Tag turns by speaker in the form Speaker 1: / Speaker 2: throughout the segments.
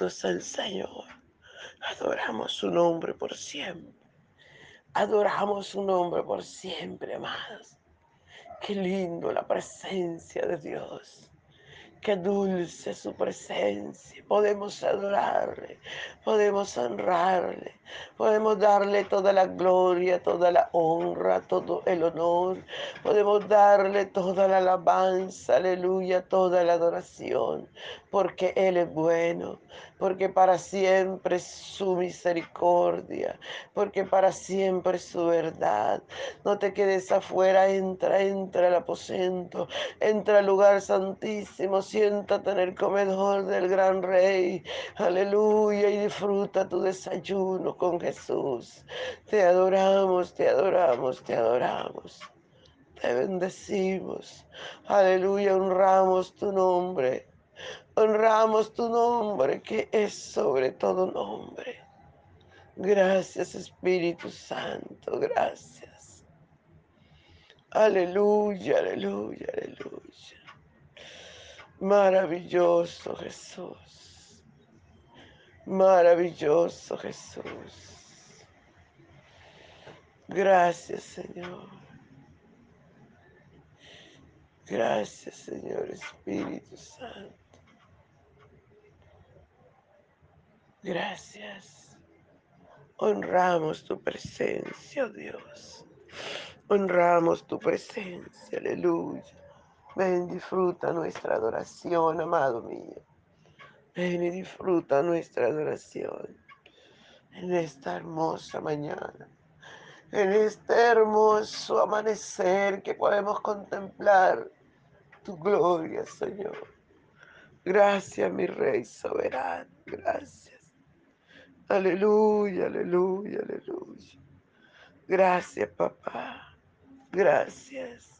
Speaker 1: Santo es el Señor. Adoramos su nombre por siempre. Adoramos su nombre por siempre, amados. Qué lindo la presencia de Dios. Qué dulce su presencia. Podemos adorarle, podemos honrarle, podemos darle toda la gloria, toda la honra, todo el honor. Podemos darle toda la alabanza, aleluya, toda la adoración, porque Él es bueno, porque para siempre es su misericordia, porque para siempre es su verdad. No te quedes afuera, entra, entra al aposento, entra al lugar santísimo siéntate en el comedor del gran rey. Aleluya y disfruta tu desayuno con Jesús. Te adoramos, te adoramos, te adoramos. Te bendecimos. Aleluya, honramos tu nombre. Honramos tu nombre que es sobre todo nombre. Gracias Espíritu Santo, gracias. Aleluya, aleluya, aleluya. Maravilloso Jesús. Maravilloso Jesús. Gracias Señor. Gracias Señor Espíritu Santo. Gracias. Honramos tu presencia, Dios. Honramos tu presencia, aleluya. Ven, disfruta nuestra adoración, amado mío. Ven y disfruta nuestra adoración en esta hermosa mañana, en este hermoso amanecer que podemos contemplar tu gloria, Señor. Gracias, mi Rey soberano, gracias. Aleluya, aleluya, aleluya. Gracias, papá. Gracias.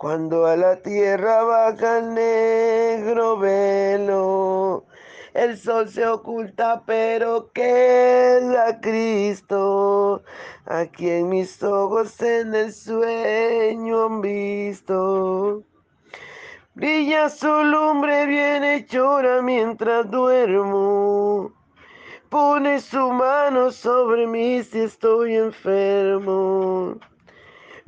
Speaker 1: cuando a la tierra baja el negro velo, el sol se oculta, pero queda Cristo, a quien mis ojos en el sueño han visto. Brilla su lumbre bien llora mientras duermo. Pone su mano sobre mí si estoy enfermo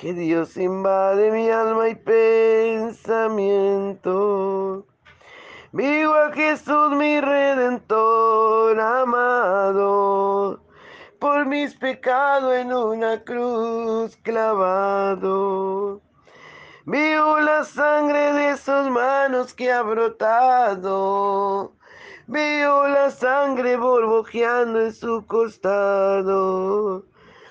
Speaker 1: que Dios invade mi alma y pensamiento. Vivo a Jesús mi redentor amado, por mis pecados en una cruz clavado. Vivo la sangre de sus manos que ha brotado. Veo la sangre borbojeando en su costado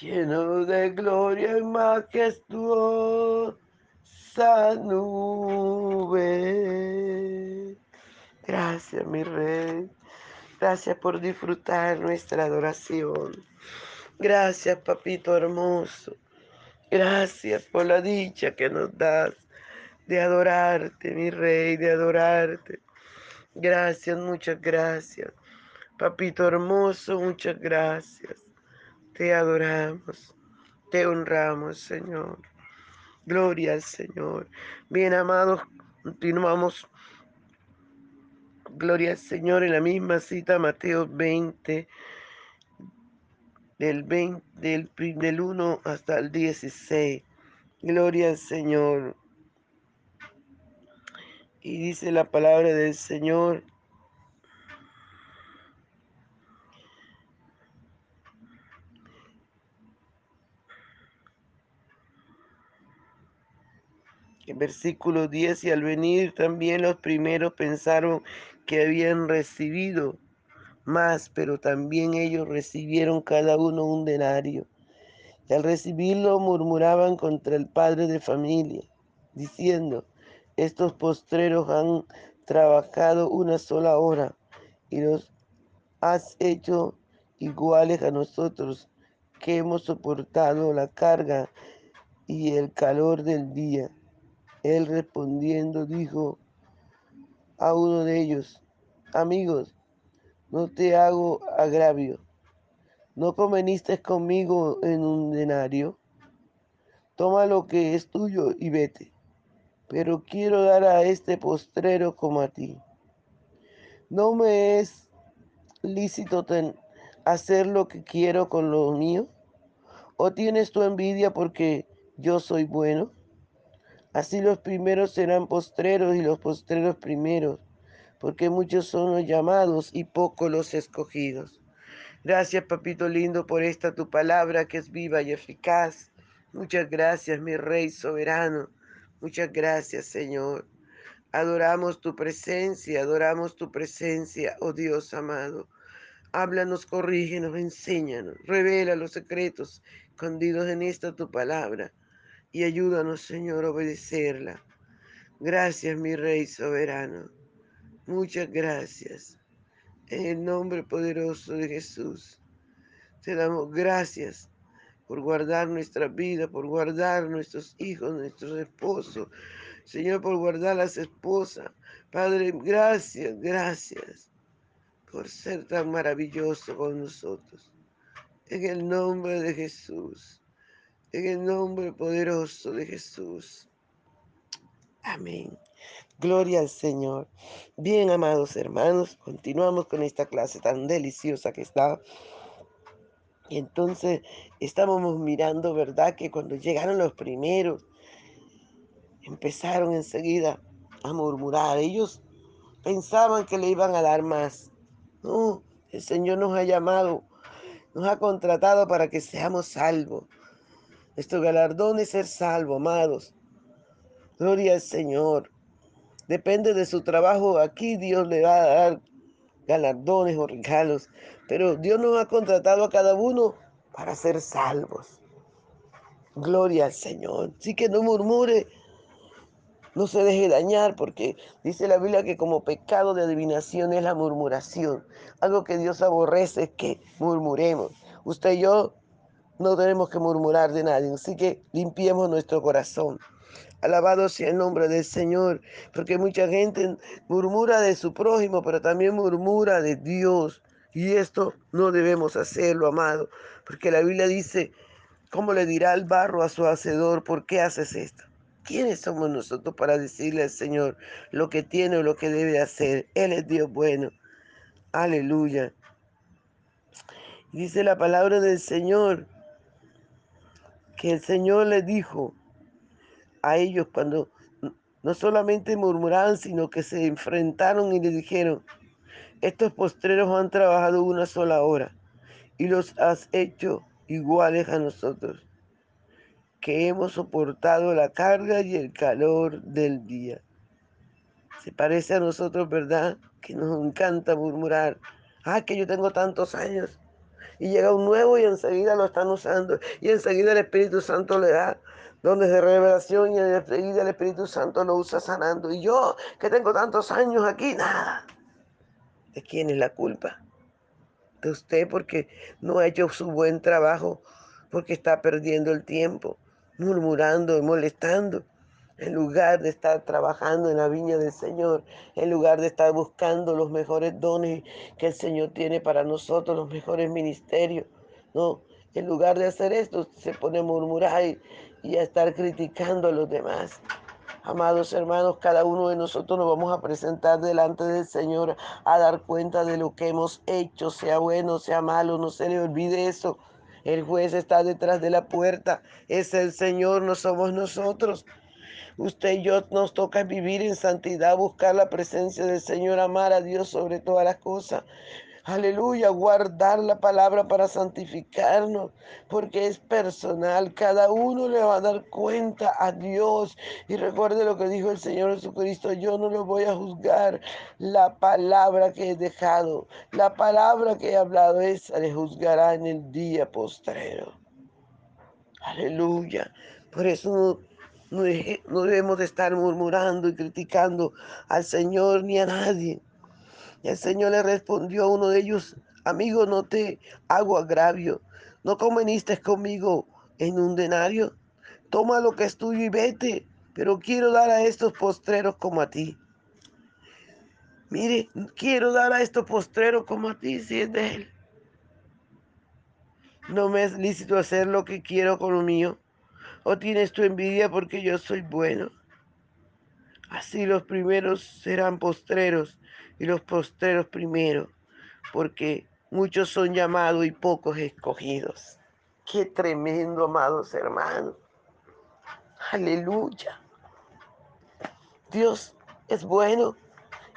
Speaker 1: lleno de gloria en majestuosa nube. Gracias, mi rey. Gracias por disfrutar nuestra adoración. Gracias, papito hermoso. Gracias por la dicha que nos das de adorarte, mi rey, de adorarte. Gracias, muchas gracias. Papito hermoso, muchas gracias. Te adoramos, te honramos, Señor. Gloria al Señor. Bien, amados, continuamos Gloria al Señor en la misma cita, Mateo 20, del, 20, del, del 1 hasta el 16. Gloria al Señor. Y dice la palabra del Señor. Versículo 10, y al venir también los primeros pensaron que habían recibido más, pero también ellos recibieron cada uno un denario. Y al recibirlo murmuraban contra el padre de familia, diciendo, estos postreros han trabajado una sola hora y los has hecho iguales a nosotros que hemos soportado la carga y el calor del día. Él respondiendo dijo, a uno de ellos, amigos, no te hago agravio, no conveniste conmigo en un denario, toma lo que es tuyo y vete, pero quiero dar a este postrero como a ti. ¿No me es lícito hacer lo que quiero con lo mío? ¿O tienes tu envidia porque yo soy bueno? Así los primeros serán postreros y los postreros primeros, porque muchos son los llamados y pocos los escogidos. Gracias, papito lindo, por esta tu palabra que es viva y eficaz. Muchas gracias, mi Rey soberano. Muchas gracias, Señor. Adoramos tu presencia, adoramos tu presencia, oh Dios amado. Háblanos, corrígenos, enséñanos, revela los secretos escondidos en esta tu palabra y ayúdanos, Señor, a obedecerla. Gracias, mi Rey soberano. Muchas gracias. En el nombre poderoso de Jesús, te damos gracias por guardar nuestra vida, por guardar nuestros hijos, nuestros esposos. Señor, por guardar las esposas. Padre, gracias, gracias por ser tan maravilloso con nosotros. En el nombre de Jesús. En el nombre poderoso de Jesús. Amén. Gloria al Señor. Bien, amados hermanos, continuamos con esta clase tan deliciosa que está. Y entonces estábamos mirando, ¿verdad? Que cuando llegaron los primeros, empezaron enseguida a murmurar. Ellos pensaban que le iban a dar más. No, el Señor nos ha llamado, nos ha contratado para que seamos salvos. Nuestro galardón es ser salvo, amados. Gloria al Señor. Depende de su trabajo. Aquí Dios le va a dar galardones o regalos. Pero Dios nos ha contratado a cada uno para ser salvos. Gloria al Señor. Así que no murmure, no se deje dañar, porque dice la Biblia que como pecado de adivinación es la murmuración. Algo que Dios aborrece es que murmuremos. Usted y yo no tenemos que murmurar de nadie, así que limpiemos nuestro corazón. Alabado sea el nombre del Señor, porque mucha gente murmura de su prójimo, pero también murmura de Dios. Y esto no debemos hacerlo, amado, porque la Biblia dice, ¿cómo le dirá el barro a su hacedor, por qué haces esto? ¿Quiénes somos nosotros para decirle al Señor lo que tiene o lo que debe hacer? Él es Dios bueno. Aleluya. Dice la palabra del Señor que el Señor les dijo a ellos cuando no solamente murmuraban, sino que se enfrentaron y le dijeron, estos postreros han trabajado una sola hora y los has hecho iguales a nosotros, que hemos soportado la carga y el calor del día. Se parece a nosotros, ¿verdad? Que nos encanta murmurar. Ah, que yo tengo tantos años. Y llega un nuevo y enseguida lo están usando. Y enseguida el Espíritu Santo le da donde de revelación y enseguida el Espíritu Santo lo usa sanando. Y yo, que tengo tantos años aquí, nada. ¿De quién es la culpa? De usted porque no ha hecho su buen trabajo, porque está perdiendo el tiempo, murmurando y molestando en lugar de estar trabajando en la viña del Señor, en lugar de estar buscando los mejores dones que el Señor tiene para nosotros, los mejores ministerios. No, en lugar de hacer esto, se pone a murmurar y, a estar criticando a los demás. Amados hermanos, cada uno de nosotros nos vamos a presentar delante del Señor a dar cuenta de lo que hemos hecho, sea bueno, sea malo, no se le olvide eso. El juez está detrás de la puerta, es el Señor, no somos nosotros. Usted y yo nos toca vivir en santidad, buscar la presencia del Señor, amar a Dios sobre todas las cosas. Aleluya, guardar la palabra para santificarnos, porque es personal. Cada uno le va a dar cuenta a Dios. Y recuerde lo que dijo el Señor Jesucristo, yo no lo voy a juzgar. La palabra que he dejado, la palabra que he hablado, esa le juzgará en el día postrero. Aleluya. Por eso no, debemos de estar murmurando y criticando al Señor ni a nadie. El Señor le respondió a uno de ellos, amigo, no te hago agravio. ¿No conveniste conmigo en un denario? Toma lo que es tuyo y vete, pero quiero dar a estos postreros como a ti. Mire, quiero dar a estos postreros como a ti si es de él. No me es lícito hacer lo que quiero con lo mío. ¿O tienes tu envidia porque yo soy bueno? Así los primeros serán postreros y los postreros primeros, porque muchos son llamados y pocos escogidos. Qué tremendo, amados hermanos. Aleluya. Dios es bueno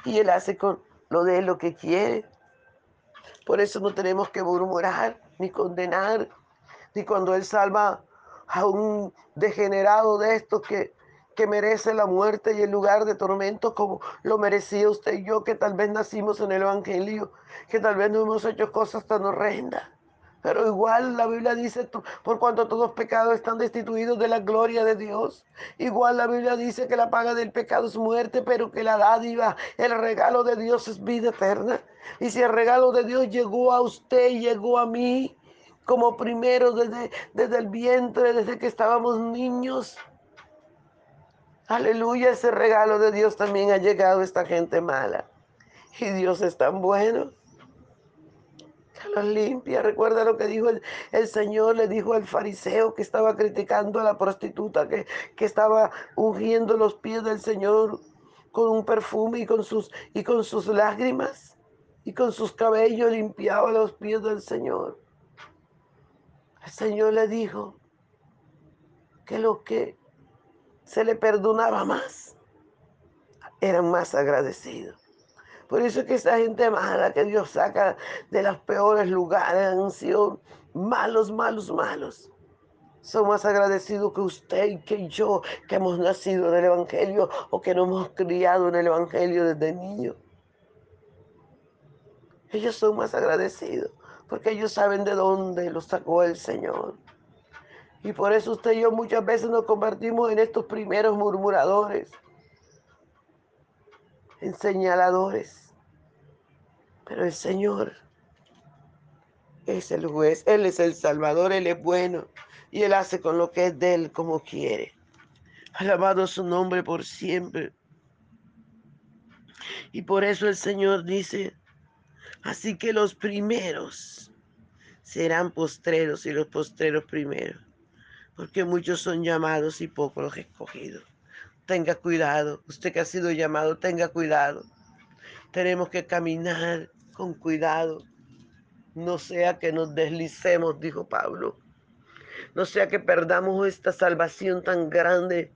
Speaker 1: y Él hace con lo de lo que quiere. Por eso no tenemos que murmurar ni condenar, ni cuando Él salva a un degenerado de estos que, que merece la muerte y el lugar de tormento como lo merecía usted y yo, que tal vez nacimos en el Evangelio, que tal vez no hemos hecho cosas tan horrendas. Pero igual la Biblia dice, por cuanto todos pecados están destituidos de la gloria de Dios. Igual la Biblia dice que la paga del pecado es muerte, pero que la dádiva, el regalo de Dios es vida eterna. Y si el regalo de Dios llegó a usted, llegó a mí, como primero desde, desde el vientre, desde que estábamos niños. Aleluya, ese regalo de Dios también ha llegado a esta gente mala. Y Dios es tan bueno. Que los limpia. Recuerda lo que dijo el, Señor, le dijo al fariseo que estaba criticando a la prostituta, que, que estaba ungiendo los pies del Señor con un perfume y con sus, y con sus lágrimas y con sus cabellos limpiaba los pies del Señor. El Señor le dijo que lo que se le perdonaba más eran más agradecidos. Por eso es que esa gente mala que Dios saca de los peores lugares han sido malos, malos, malos. Son más agradecidos que usted y que yo, que hemos nacido en el Evangelio o que nos hemos criado en el Evangelio desde niños. Ellos son más agradecidos porque ellos saben de dónde los sacó el Señor. Y por eso usted y yo muchas veces nos convertimos en estos primeros murmuradores, en señaladores. Pero el Señor es el juez, Él es el Salvador, Él es bueno y Él hace con lo que es de Él como quiere. Alabado su nombre por siempre. Y por eso el Señor dice, Así que los primeros serán postreros y los postreros primeros, porque muchos son llamados y pocos los escogidos. Tenga cuidado, usted que ha sido llamado, tenga cuidado. Tenemos que caminar con cuidado. No sea que nos deslicemos, dijo Pablo. No sea que perdamos esta salvación tan grande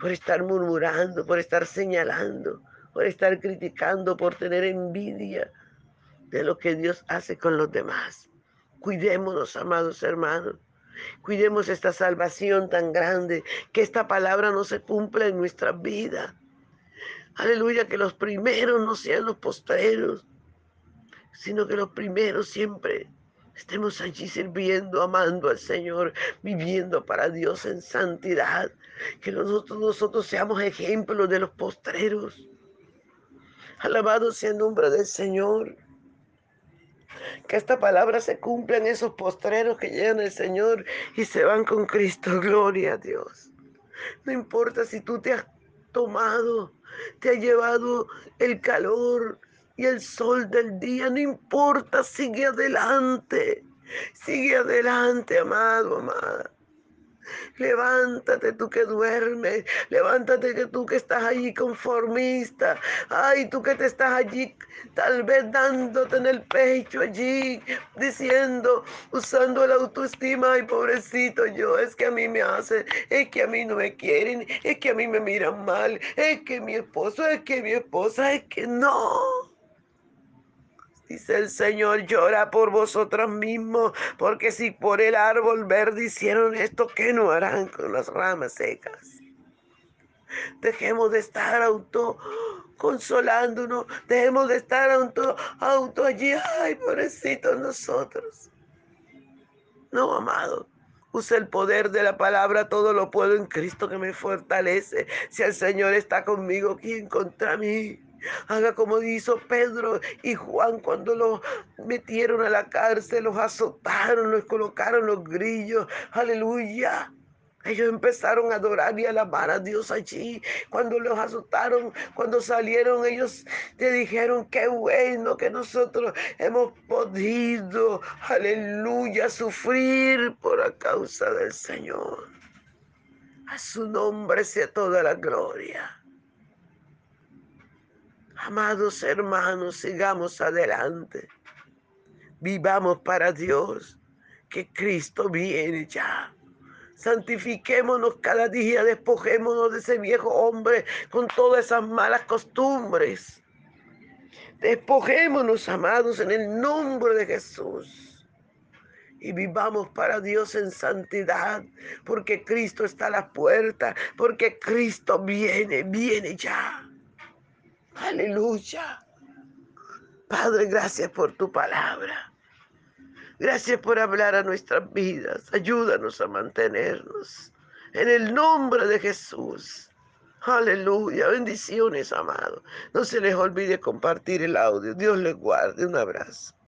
Speaker 1: por estar murmurando, por estar señalando, por estar criticando, por tener envidia de lo que Dios hace con los demás. Cuidémonos, amados hermanos. Cuidemos esta salvación tan grande, que esta palabra no se cumpla en nuestra vida. Aleluya, que los primeros no sean los postreros, sino que los primeros siempre estemos allí sirviendo, amando al Señor, viviendo para Dios en santidad. Que nosotros, nosotros seamos ejemplos de los postreros. Alabado sea el nombre del Señor. Que esta palabra se cumpla en esos postreros que llegan al Señor y se van con Cristo. Gloria a Dios. No importa si tú te has tomado, te ha llevado el calor y el sol del día, no importa, sigue adelante. Sigue adelante, amado, amada. Levántate tú que duermes, levántate que tú que estás allí conformista, ay tú que te estás allí tal vez dándote en el pecho allí, diciendo, usando la autoestima, ay pobrecito yo, es que a mí me hacen, es que a mí no me quieren, es que a mí me miran mal, es que mi esposo, es que mi esposa, es que no. Dice el Señor, llora por vosotros mismos, porque si por el árbol verde hicieron esto, ¿qué no harán con las ramas secas? Dejemos de estar auto consolándonos, dejemos de estar auto, auto allí, ay, pobrecitos nosotros. No, amado, Usa el poder de la palabra, todo lo puedo en Cristo que me fortalece. Si el Señor está conmigo, ¿quién contra mí? Haga como hizo Pedro y Juan cuando los metieron a la cárcel, los azotaron, los colocaron los grillos. Aleluya. Ellos empezaron a adorar y a alabar a Dios allí. Cuando los azotaron, cuando salieron, ellos te dijeron, qué bueno que nosotros hemos podido, aleluya, sufrir por causa del Señor. A su nombre sea toda la gloria. Amados hermanos, sigamos adelante. Vivamos para Dios, que Cristo viene ya. Santifiquémonos cada día, despojémonos de ese viejo hombre con todas esas malas costumbres. Despojémonos, amados, en el nombre de Jesús. Y vivamos para Dios en santidad, porque Cristo está a la puerta, porque Cristo viene, viene ya. Aleluya. Padre, gracias por tu palabra. Gracias por hablar a nuestras vidas. Ayúdanos a mantenernos. En el nombre de Jesús. Aleluya. Bendiciones, amado. No se les olvide compartir el audio. Dios les guarde. Un abrazo.